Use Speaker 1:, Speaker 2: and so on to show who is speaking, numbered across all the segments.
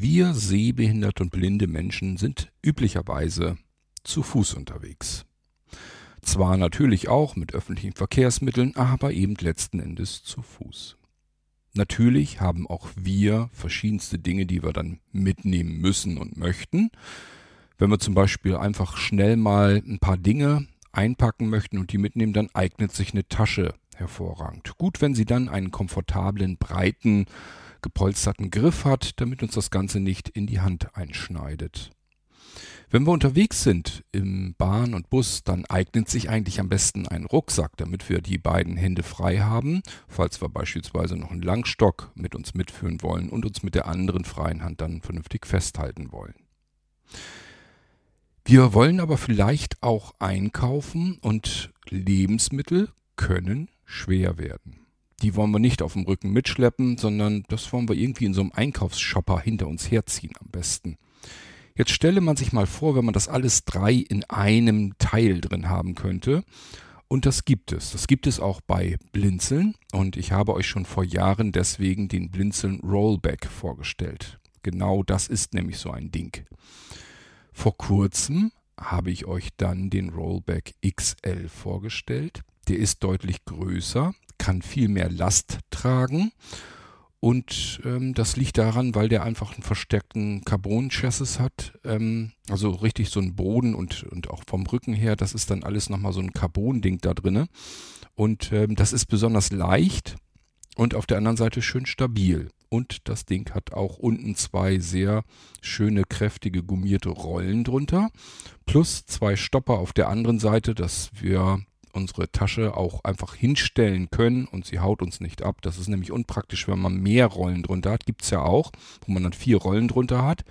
Speaker 1: Wir sehbehinderte und blinde Menschen sind üblicherweise zu Fuß unterwegs. Zwar natürlich auch mit öffentlichen Verkehrsmitteln, aber eben letzten Endes zu Fuß. Natürlich haben auch wir verschiedenste Dinge, die wir dann mitnehmen müssen und möchten. Wenn wir zum Beispiel einfach schnell mal ein paar Dinge einpacken möchten und die mitnehmen, dann eignet sich eine Tasche hervorragend. Gut, wenn sie dann einen komfortablen, breiten, gepolsterten Griff hat, damit uns das Ganze nicht in die Hand einschneidet. Wenn wir unterwegs sind im Bahn und Bus, dann eignet sich eigentlich am besten ein Rucksack, damit wir die beiden Hände frei haben, falls wir beispielsweise noch einen Langstock mit uns mitführen wollen und uns mit der anderen freien Hand dann vernünftig festhalten wollen. Wir wollen aber vielleicht auch einkaufen und Lebensmittel können schwer werden. Die wollen wir nicht auf dem Rücken mitschleppen, sondern das wollen wir irgendwie in so einem Einkaufsshopper hinter uns herziehen am besten. Jetzt stelle man sich mal vor, wenn man das alles drei in einem Teil drin haben könnte. Und das gibt es. Das gibt es auch bei Blinzeln. Und ich habe euch schon vor Jahren deswegen den Blinzeln Rollback vorgestellt. Genau das ist nämlich so ein Ding. Vor kurzem habe ich euch dann den Rollback XL vorgestellt. Der ist deutlich größer, kann viel mehr Last tragen und ähm, das liegt daran, weil der einfach einen verstärkten Carbon-Chassis hat. Ähm, also richtig so ein Boden und, und auch vom Rücken her, das ist dann alles nochmal so ein Carbon-Ding da drinne. Und ähm, das ist besonders leicht und auf der anderen Seite schön stabil. Und das Ding hat auch unten zwei sehr schöne, kräftige, gummierte Rollen drunter. Plus zwei Stopper auf der anderen Seite, dass wir unsere Tasche auch einfach hinstellen können und sie haut uns nicht ab. Das ist nämlich unpraktisch, wenn man mehr Rollen drunter hat. Gibt es ja auch, wo man dann vier Rollen drunter hat.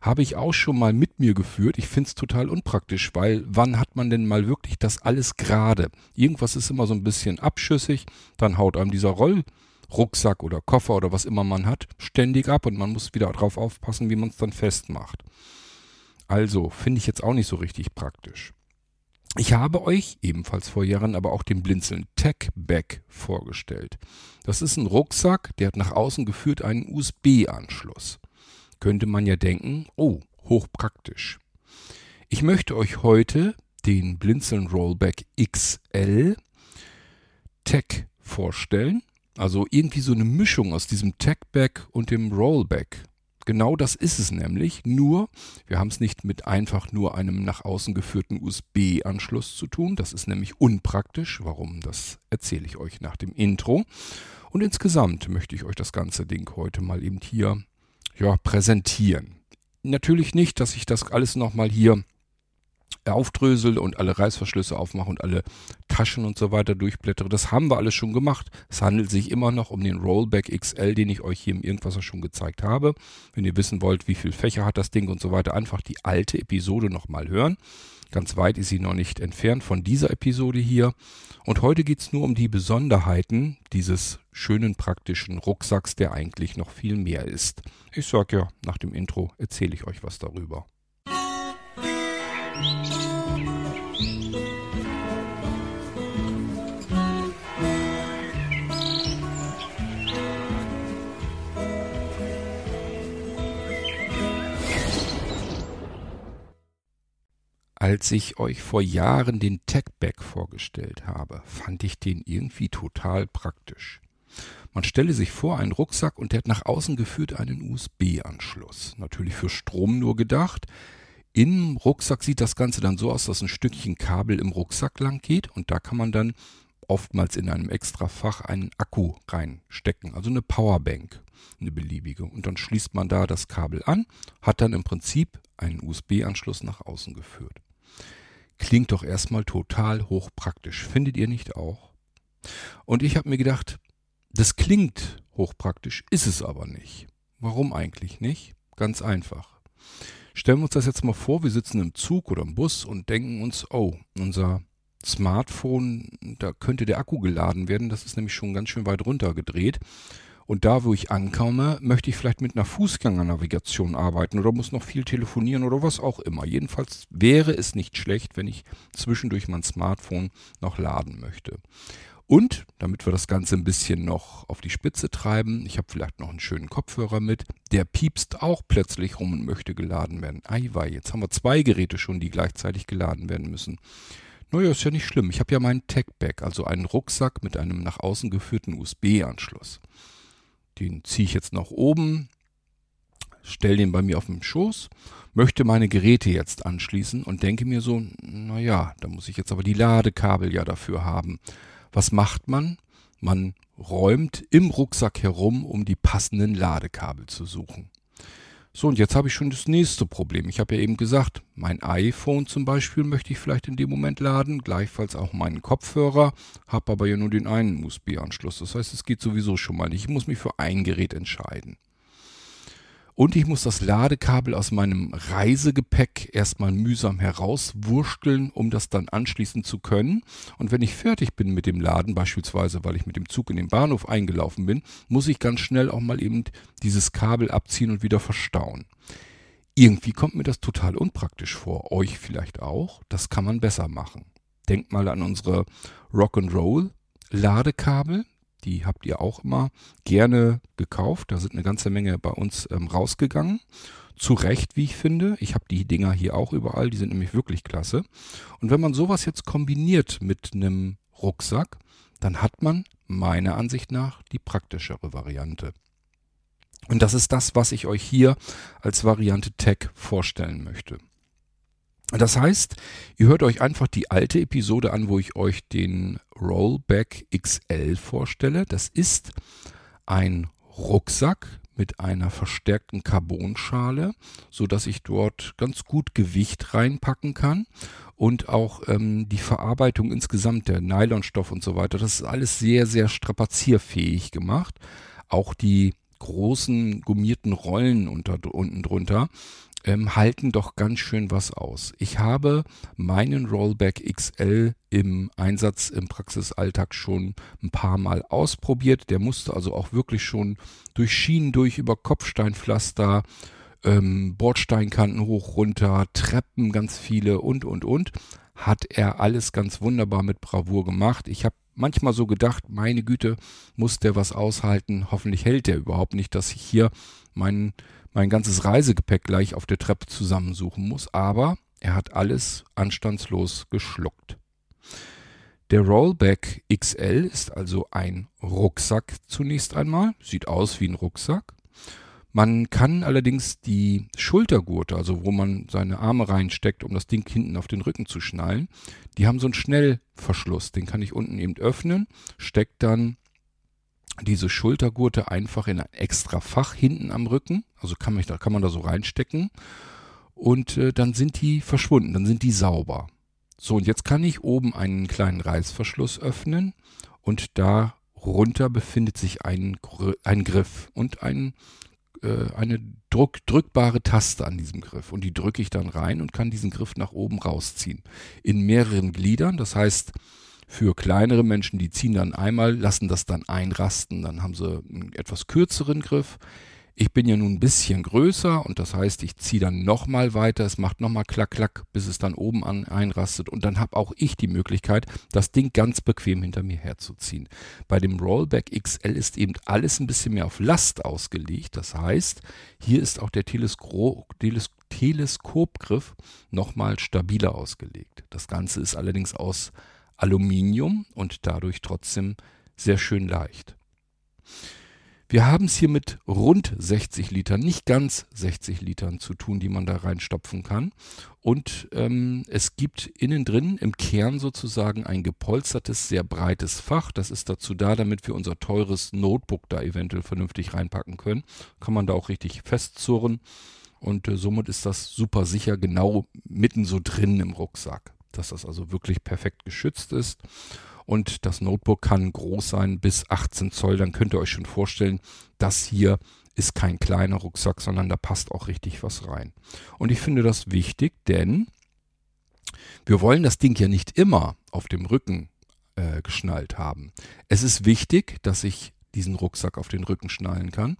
Speaker 1: Habe ich auch schon mal mit mir geführt. Ich finde es total unpraktisch, weil wann hat man denn mal wirklich das alles gerade? Irgendwas ist immer so ein bisschen abschüssig, dann haut einem dieser Rollrucksack oder Koffer oder was immer man hat ständig ab und man muss wieder darauf aufpassen, wie man es dann festmacht. Also finde ich jetzt auch nicht so richtig praktisch. Ich habe euch ebenfalls vor Jahren aber auch den Blinzeln Tech Bag vorgestellt. Das ist ein Rucksack, der hat nach außen geführt einen USB-Anschluss. Könnte man ja denken, oh, hochpraktisch. Ich möchte euch heute den Blinzeln Rollback XL Tech vorstellen. Also irgendwie so eine Mischung aus diesem Tech Bag und dem Rollback. Genau das ist es nämlich, nur wir haben es nicht mit einfach nur einem nach außen geführten USB-Anschluss zu tun. Das ist nämlich unpraktisch. Warum, das erzähle ich euch nach dem Intro. Und insgesamt möchte ich euch das ganze Ding heute mal eben hier ja, präsentieren. Natürlich nicht, dass ich das alles nochmal hier aufdrösel und alle Reißverschlüsse aufmache und alle Taschen und so weiter durchblättere. Das haben wir alles schon gemacht. Es handelt sich immer noch um den Rollback XL, den ich euch hier im Irgendwasser schon gezeigt habe. Wenn ihr wissen wollt, wie viel Fächer hat das Ding und so weiter, einfach die alte Episode nochmal hören. Ganz weit ist sie noch nicht entfernt von dieser Episode hier. Und heute geht es nur um die Besonderheiten dieses schönen praktischen Rucksacks, der eigentlich noch viel mehr ist. Ich sag ja, nach dem Intro erzähle ich euch was darüber. Als ich euch vor Jahren den Techback vorgestellt habe, fand ich den irgendwie total praktisch. Man stelle sich vor, einen Rucksack und der hat nach außen geführt einen USB-Anschluss. Natürlich für Strom nur gedacht. Im Rucksack sieht das Ganze dann so aus, dass ein Stückchen Kabel im Rucksack lang geht und da kann man dann oftmals in einem extra Fach einen Akku reinstecken, also eine Powerbank, eine beliebige. Und dann schließt man da das Kabel an, hat dann im Prinzip einen USB-Anschluss nach außen geführt. Klingt doch erstmal total hochpraktisch, findet ihr nicht auch? Und ich habe mir gedacht, das klingt hochpraktisch, ist es aber nicht. Warum eigentlich nicht? Ganz einfach. Stellen wir uns das jetzt mal vor, wir sitzen im Zug oder im Bus und denken uns, oh, unser Smartphone, da könnte der Akku geladen werden, das ist nämlich schon ganz schön weit runter gedreht. Und da, wo ich ankomme, möchte ich vielleicht mit einer Fußgängernavigation arbeiten oder muss noch viel telefonieren oder was auch immer. Jedenfalls wäre es nicht schlecht, wenn ich zwischendurch mein Smartphone noch laden möchte. Und damit wir das Ganze ein bisschen noch auf die Spitze treiben, ich habe vielleicht noch einen schönen Kopfhörer mit, der piepst auch plötzlich rum und möchte geladen werden. Eiwei, jetzt haben wir zwei Geräte schon, die gleichzeitig geladen werden müssen. Naja, ist ja nicht schlimm. Ich habe ja meinen Tech-Bag, also einen Rucksack mit einem nach außen geführten USB-Anschluss. Den ziehe ich jetzt nach oben, stelle den bei mir auf dem Schoß, möchte meine Geräte jetzt anschließen und denke mir so, naja, da muss ich jetzt aber die Ladekabel ja dafür haben. Was macht man? Man räumt im Rucksack herum, um die passenden Ladekabel zu suchen. So, und jetzt habe ich schon das nächste Problem. Ich habe ja eben gesagt, mein iPhone zum Beispiel möchte ich vielleicht in dem Moment laden, gleichfalls auch meinen Kopfhörer, habe aber ja nur den einen USB-Anschluss. Das heißt, es geht sowieso schon mal nicht. Ich muss mich für ein Gerät entscheiden. Und ich muss das Ladekabel aus meinem Reisegepäck erstmal mühsam herauswursteln, um das dann anschließen zu können. Und wenn ich fertig bin mit dem Laden, beispielsweise weil ich mit dem Zug in den Bahnhof eingelaufen bin, muss ich ganz schnell auch mal eben dieses Kabel abziehen und wieder verstauen. Irgendwie kommt mir das total unpraktisch vor. Euch vielleicht auch. Das kann man besser machen. Denkt mal an unsere Rock'n'Roll Ladekabel. Die habt ihr auch immer gerne gekauft. Da sind eine ganze Menge bei uns ähm, rausgegangen. Zu Recht, wie ich finde. Ich habe die Dinger hier auch überall. Die sind nämlich wirklich klasse. Und wenn man sowas jetzt kombiniert mit einem Rucksack, dann hat man meiner Ansicht nach die praktischere Variante. Und das ist das, was ich euch hier als Variante Tech vorstellen möchte. Das heißt, ihr hört euch einfach die alte Episode an, wo ich euch den Rollback XL vorstelle. Das ist ein Rucksack mit einer verstärkten Carbonschale, so dass ich dort ganz gut Gewicht reinpacken kann und auch ähm, die Verarbeitung insgesamt der Nylonstoff und so weiter. Das ist alles sehr sehr strapazierfähig gemacht. Auch die großen gummierten Rollen unter, unten drunter ähm, halten doch ganz schön was aus. Ich habe meinen Rollback XL im Einsatz im Praxisalltag schon ein paar Mal ausprobiert. Der musste also auch wirklich schon durch Schienen durch, über Kopfsteinpflaster, ähm, Bordsteinkanten hoch, runter, Treppen ganz viele und, und, und. Hat er alles ganz wunderbar mit Bravour gemacht. Ich habe manchmal so gedacht, meine Güte, muss der was aushalten. Hoffentlich hält der überhaupt nicht, dass ich hier meinen mein ganzes Reisegepäck gleich auf der Treppe zusammensuchen muss, aber er hat alles anstandslos geschluckt. Der Rollback XL ist also ein Rucksack zunächst einmal, sieht aus wie ein Rucksack. Man kann allerdings die Schultergurte, also wo man seine Arme reinsteckt, um das Ding hinten auf den Rücken zu schnallen, die haben so einen Schnellverschluss. Den kann ich unten eben öffnen, steckt dann diese Schultergurte einfach in ein extra Fach hinten am Rücken. Also kann man, da kann man da so reinstecken. Und äh, dann sind die verschwunden, dann sind die sauber. So, und jetzt kann ich oben einen kleinen Reißverschluss öffnen und darunter befindet sich ein, ein Griff und ein, äh, eine Druck, drückbare Taste an diesem Griff. Und die drücke ich dann rein und kann diesen Griff nach oben rausziehen. In mehreren Gliedern, das heißt, für kleinere Menschen, die ziehen dann einmal, lassen das dann einrasten, dann haben sie einen etwas kürzeren Griff. Ich bin ja nun ein bisschen größer und das heißt, ich ziehe dann nochmal weiter, es macht nochmal klack, klack, bis es dann oben an einrastet und dann habe auch ich die Möglichkeit, das Ding ganz bequem hinter mir herzuziehen. Bei dem Rollback XL ist eben alles ein bisschen mehr auf Last ausgelegt, das heißt, hier ist auch der Telesko Teles Teleskopgriff nochmal stabiler ausgelegt. Das Ganze ist allerdings aus Aluminium und dadurch trotzdem sehr schön leicht. Wir haben es hier mit rund 60 Litern, nicht ganz 60 Litern zu tun, die man da reinstopfen kann. Und ähm, es gibt innen drin im Kern sozusagen ein gepolstertes, sehr breites Fach. Das ist dazu da, damit wir unser teures Notebook da eventuell vernünftig reinpacken können. Kann man da auch richtig festzurren. Und äh, somit ist das super sicher genau mitten so drin im Rucksack dass das also wirklich perfekt geschützt ist. Und das Notebook kann groß sein bis 18 Zoll. Dann könnt ihr euch schon vorstellen, das hier ist kein kleiner Rucksack, sondern da passt auch richtig was rein. Und ich finde das wichtig, denn wir wollen das Ding ja nicht immer auf dem Rücken äh, geschnallt haben. Es ist wichtig, dass ich diesen Rucksack auf den Rücken schnallen kann,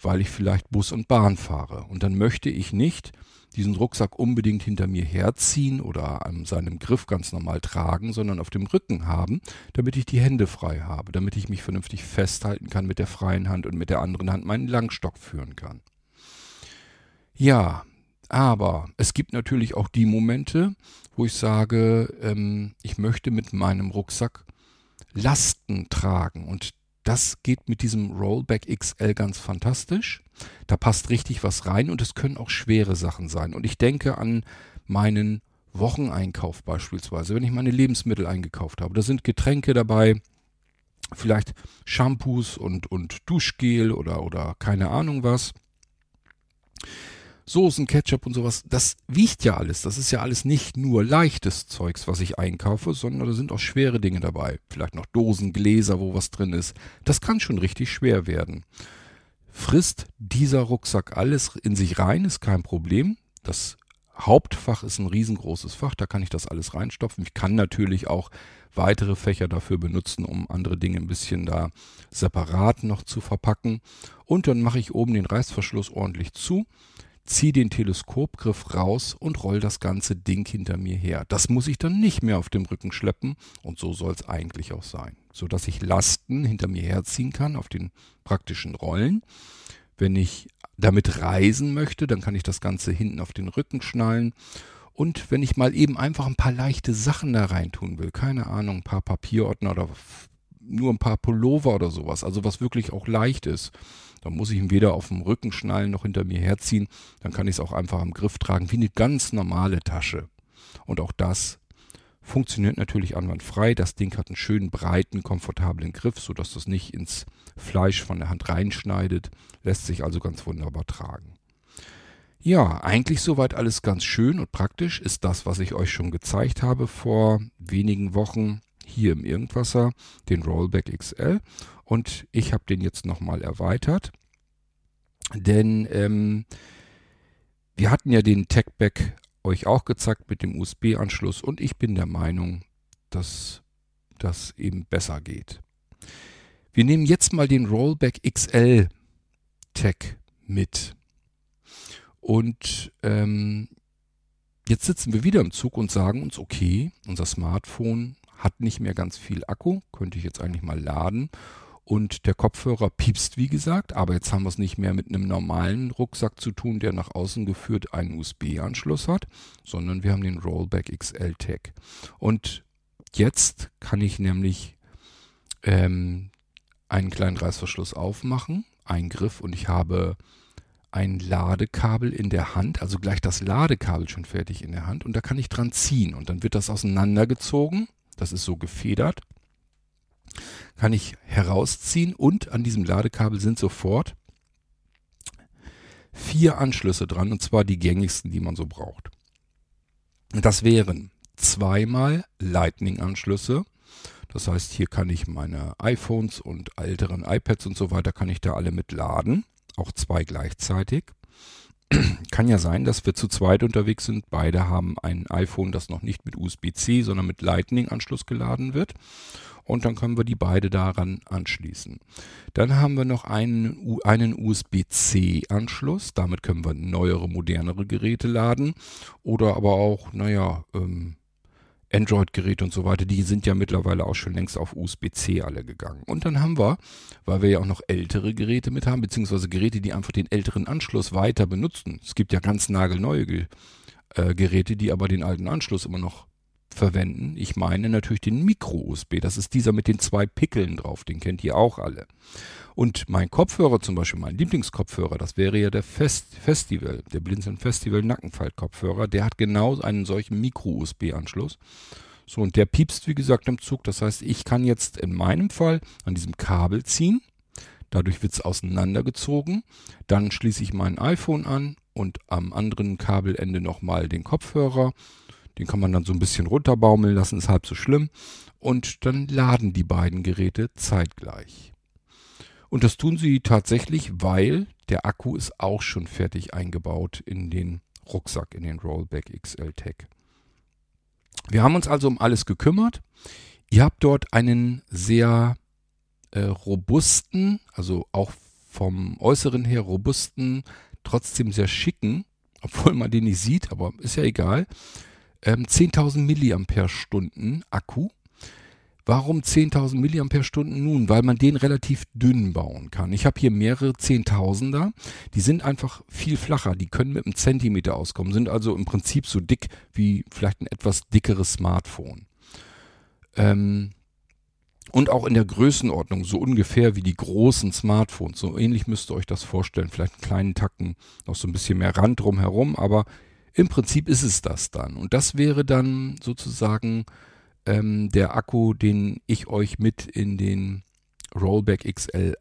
Speaker 1: weil ich vielleicht Bus und Bahn fahre. Und dann möchte ich nicht diesen Rucksack unbedingt hinter mir herziehen oder an seinem Griff ganz normal tragen, sondern auf dem Rücken haben, damit ich die Hände frei habe, damit ich mich vernünftig festhalten kann mit der freien Hand und mit der anderen Hand meinen Langstock führen kann. Ja, aber es gibt natürlich auch die Momente, wo ich sage, ähm, ich möchte mit meinem Rucksack Lasten tragen und das geht mit diesem Rollback XL ganz fantastisch. Da passt richtig was rein und es können auch schwere Sachen sein. Und ich denke an meinen Wocheneinkauf beispielsweise, wenn ich meine Lebensmittel eingekauft habe. Da sind Getränke dabei, vielleicht Shampoos und, und Duschgel oder, oder keine Ahnung was. Soßen, Ketchup und sowas, das wiegt ja alles. Das ist ja alles nicht nur leichtes Zeugs, was ich einkaufe, sondern da sind auch schwere Dinge dabei. Vielleicht noch Dosen, Gläser, wo was drin ist. Das kann schon richtig schwer werden. Frisst dieser Rucksack alles in sich rein, ist kein Problem. Das Hauptfach ist ein riesengroßes Fach, da kann ich das alles reinstopfen. Ich kann natürlich auch weitere Fächer dafür benutzen, um andere Dinge ein bisschen da separat noch zu verpacken. Und dann mache ich oben den Reißverschluss ordentlich zu zieh den Teleskopgriff raus und roll das ganze Ding hinter mir her. Das muss ich dann nicht mehr auf dem Rücken schleppen und so soll es eigentlich auch sein, so dass ich Lasten hinter mir herziehen kann auf den praktischen Rollen. Wenn ich damit reisen möchte, dann kann ich das Ganze hinten auf den Rücken schnallen. Und wenn ich mal eben einfach ein paar leichte Sachen da rein tun will, keine Ahnung, ein paar Papierordner oder nur ein paar Pullover oder sowas, also was wirklich auch leicht ist, dann muss ich ihn weder auf dem Rücken schnallen noch hinter mir herziehen. Dann kann ich es auch einfach am Griff tragen, wie eine ganz normale Tasche. Und auch das funktioniert natürlich anwandfrei. Das Ding hat einen schönen, breiten, komfortablen Griff, sodass das nicht ins Fleisch von der Hand reinschneidet. Lässt sich also ganz wunderbar tragen. Ja, eigentlich soweit alles ganz schön und praktisch ist das, was ich euch schon gezeigt habe vor wenigen Wochen hier im Irgendwasser, den Rollback XL. Und ich habe den jetzt nochmal erweitert. Denn ähm, wir hatten ja den Techback euch auch gezeigt mit dem USB-Anschluss und ich bin der Meinung, dass das eben besser geht. Wir nehmen jetzt mal den Rollback XL Tech mit. Und ähm, jetzt sitzen wir wieder im Zug und sagen uns, okay, unser Smartphone hat nicht mehr ganz viel Akku, könnte ich jetzt eigentlich mal laden und der Kopfhörer piepst, wie gesagt, aber jetzt haben wir es nicht mehr mit einem normalen Rucksack zu tun, der nach außen geführt einen USB-Anschluss hat, sondern wir haben den Rollback XL Tag. Und jetzt kann ich nämlich ähm, einen kleinen Reißverschluss aufmachen, einen Griff und ich habe ein Ladekabel in der Hand, also gleich das Ladekabel schon fertig in der Hand und da kann ich dran ziehen und dann wird das auseinandergezogen. Das ist so gefedert kann ich herausziehen und an diesem Ladekabel sind sofort vier Anschlüsse dran und zwar die gängigsten, die man so braucht. Das wären zweimal Lightning-Anschlüsse. Das heißt, hier kann ich meine iPhones und älteren iPads und so weiter, kann ich da alle mit laden. Auch zwei gleichzeitig. Kann ja sein, dass wir zu zweit unterwegs sind. Beide haben ein iPhone, das noch nicht mit USB-C, sondern mit Lightning-Anschluss geladen wird und dann können wir die beide daran anschließen. Dann haben wir noch einen, einen USB-C-Anschluss. Damit können wir neuere, modernere Geräte laden oder aber auch, naja, ähm, Android-Geräte und so weiter, die sind ja mittlerweile auch schon längst auf USB-C alle gegangen. Und dann haben wir, weil wir ja auch noch ältere Geräte mit haben, beziehungsweise Geräte, die einfach den älteren Anschluss weiter benutzen. Es gibt ja ganz nagelneue Ge äh, Geräte, die aber den alten Anschluss immer noch verwenden. Ich meine natürlich den Micro-USB. Das ist dieser mit den zwei Pickeln drauf. Den kennt ihr auch alle. Und mein Kopfhörer zum Beispiel, mein Lieblingskopfhörer, das wäre ja der Fest Festival, der Blinzeln Festival Nackenfaltkopfhörer. Der hat genau einen solchen Micro-USB-Anschluss. So, und der piepst, wie gesagt, im Zug. Das heißt, ich kann jetzt in meinem Fall an diesem Kabel ziehen. Dadurch wird es auseinandergezogen. Dann schließe ich mein iPhone an und am anderen Kabelende nochmal den Kopfhörer den kann man dann so ein bisschen runterbaumeln lassen, ist halb so schlimm. Und dann laden die beiden Geräte zeitgleich. Und das tun sie tatsächlich, weil der Akku ist auch schon fertig eingebaut in den Rucksack, in den Rollback XL Tech. Wir haben uns also um alles gekümmert. Ihr habt dort einen sehr äh, robusten, also auch vom Äußeren her robusten, trotzdem sehr schicken, obwohl man den nicht sieht, aber ist ja egal, ähm, 10.000 Milliampere-Stunden Akku. Warum 10.000 Milliampere Nun, weil man den relativ dünn bauen kann. Ich habe hier mehrere Zehntausender. Die sind einfach viel flacher. Die können mit einem Zentimeter auskommen. Sind also im Prinzip so dick wie vielleicht ein etwas dickeres Smartphone. Ähm, und auch in der Größenordnung, so ungefähr wie die großen Smartphones. So ähnlich müsst ihr euch das vorstellen. Vielleicht einen kleinen Tacken, noch so ein bisschen mehr Rand drumherum, aber im Prinzip ist es das dann. Und das wäre dann sozusagen ähm, der Akku, den ich euch mit in den Rollback XL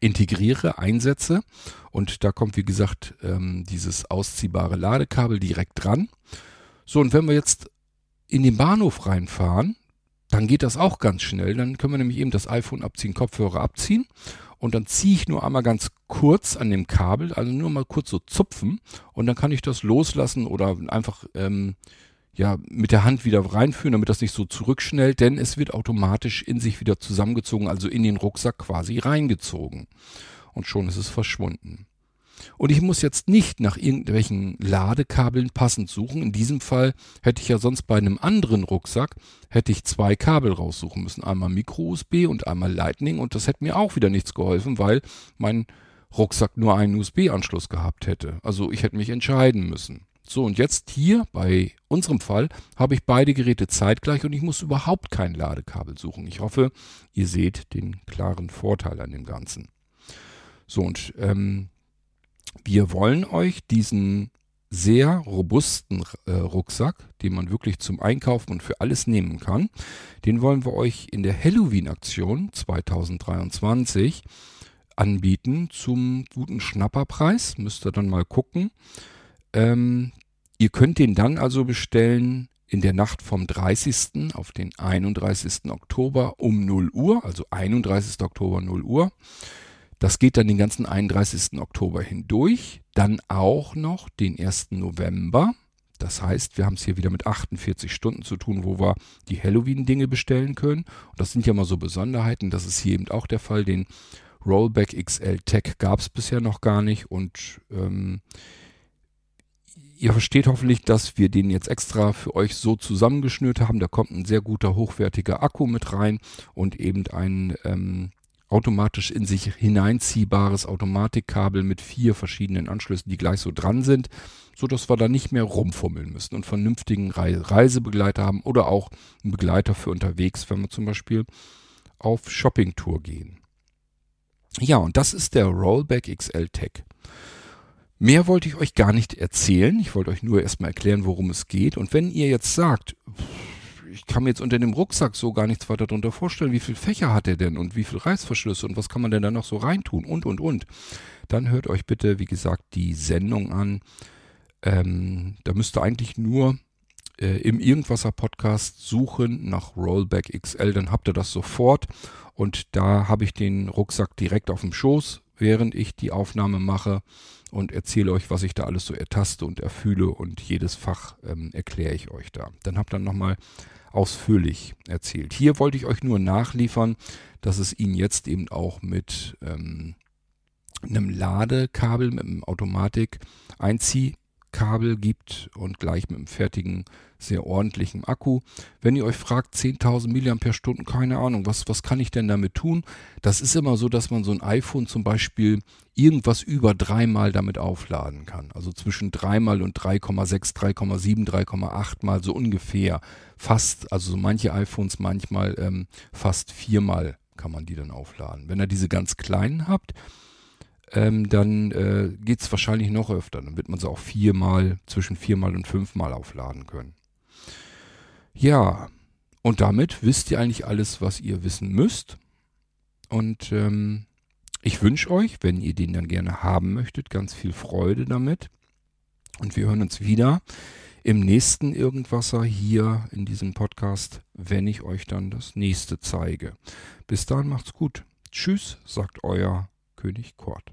Speaker 1: integriere, einsetze. Und da kommt, wie gesagt, ähm, dieses ausziehbare Ladekabel direkt dran. So, und wenn wir jetzt in den Bahnhof reinfahren, dann geht das auch ganz schnell. Dann können wir nämlich eben das iPhone abziehen, Kopfhörer abziehen. Und dann ziehe ich nur einmal ganz kurz an dem Kabel, also nur mal kurz so zupfen. Und dann kann ich das loslassen oder einfach ähm, ja, mit der Hand wieder reinführen, damit das nicht so zurückschnellt, denn es wird automatisch in sich wieder zusammengezogen, also in den Rucksack quasi reingezogen. Und schon ist es verschwunden. Und ich muss jetzt nicht nach irgendwelchen Ladekabeln passend suchen. In diesem Fall hätte ich ja sonst bei einem anderen Rucksack, hätte ich zwei Kabel raussuchen müssen. Einmal Micro-USB und einmal Lightning. Und das hätte mir auch wieder nichts geholfen, weil mein Rucksack nur einen USB-Anschluss gehabt hätte. Also ich hätte mich entscheiden müssen. So, und jetzt hier bei unserem Fall habe ich beide Geräte zeitgleich und ich muss überhaupt kein Ladekabel suchen. Ich hoffe, ihr seht den klaren Vorteil an dem Ganzen. So, und ähm, wir wollen euch diesen sehr robusten äh, Rucksack, den man wirklich zum Einkaufen und für alles nehmen kann, den wollen wir euch in der Halloween-Aktion 2023 anbieten zum guten Schnapperpreis. Müsst ihr dann mal gucken. Ähm, Ihr könnt den dann also bestellen in der Nacht vom 30. auf den 31. Oktober um 0 Uhr, also 31. Oktober 0 Uhr. Das geht dann den ganzen 31. Oktober hindurch. Dann auch noch den 1. November. Das heißt, wir haben es hier wieder mit 48 Stunden zu tun, wo wir die Halloween-Dinge bestellen können. Und das sind ja mal so Besonderheiten. Das ist hier eben auch der Fall. Den Rollback XL Tech gab es bisher noch gar nicht. Und ähm, Ihr versteht hoffentlich, dass wir den jetzt extra für euch so zusammengeschnürt haben. Da kommt ein sehr guter, hochwertiger Akku mit rein und eben ein ähm, automatisch in sich hineinziehbares Automatikkabel mit vier verschiedenen Anschlüssen, die gleich so dran sind, so dass wir da nicht mehr rumfummeln müssen und vernünftigen Re Reisebegleiter haben oder auch einen Begleiter für unterwegs, wenn wir zum Beispiel auf Shoppingtour gehen. Ja, und das ist der Rollback XL Tech. Mehr wollte ich euch gar nicht erzählen. Ich wollte euch nur erstmal erklären, worum es geht. Und wenn ihr jetzt sagt, ich kann mir jetzt unter dem Rucksack so gar nichts weiter darunter vorstellen, wie viele Fächer hat er denn und wie viele Reißverschlüsse und was kann man denn da noch so reintun und und und, dann hört euch bitte, wie gesagt, die Sendung an. Ähm, da müsst ihr eigentlich nur äh, im Irgendwasser Podcast suchen nach Rollback XL, dann habt ihr das sofort. Und da habe ich den Rucksack direkt auf dem Schoß, während ich die Aufnahme mache und erzähle euch, was ich da alles so ertaste und erfühle und jedes Fach ähm, erkläre ich euch da. Dann habt ihr nochmal ausführlich erzählt. Hier wollte ich euch nur nachliefern, dass es ihn jetzt eben auch mit ähm, einem Ladekabel, mit einem Automatik-Einziehkabel gibt und gleich mit einem fertigen sehr ordentlichen Akku. Wenn ihr euch fragt, 10.000 mAh, keine Ahnung, was, was kann ich denn damit tun? Das ist immer so, dass man so ein iPhone zum Beispiel irgendwas über dreimal damit aufladen kann. Also zwischen dreimal und 3,6, 3,7, 3,8 mal so ungefähr. Fast, also so manche iPhones manchmal ähm, fast viermal kann man die dann aufladen. Wenn ihr diese ganz kleinen habt, ähm, dann äh, geht es wahrscheinlich noch öfter. Dann wird man sie auch viermal, zwischen viermal und fünfmal aufladen können. Ja, und damit wisst ihr eigentlich alles, was ihr wissen müsst. Und ähm, ich wünsche euch, wenn ihr den dann gerne haben möchtet, ganz viel Freude damit. Und wir hören uns wieder im nächsten Irgendwasser hier in diesem Podcast, wenn ich euch dann das nächste zeige. Bis dahin macht's gut. Tschüss, sagt euer König Kort.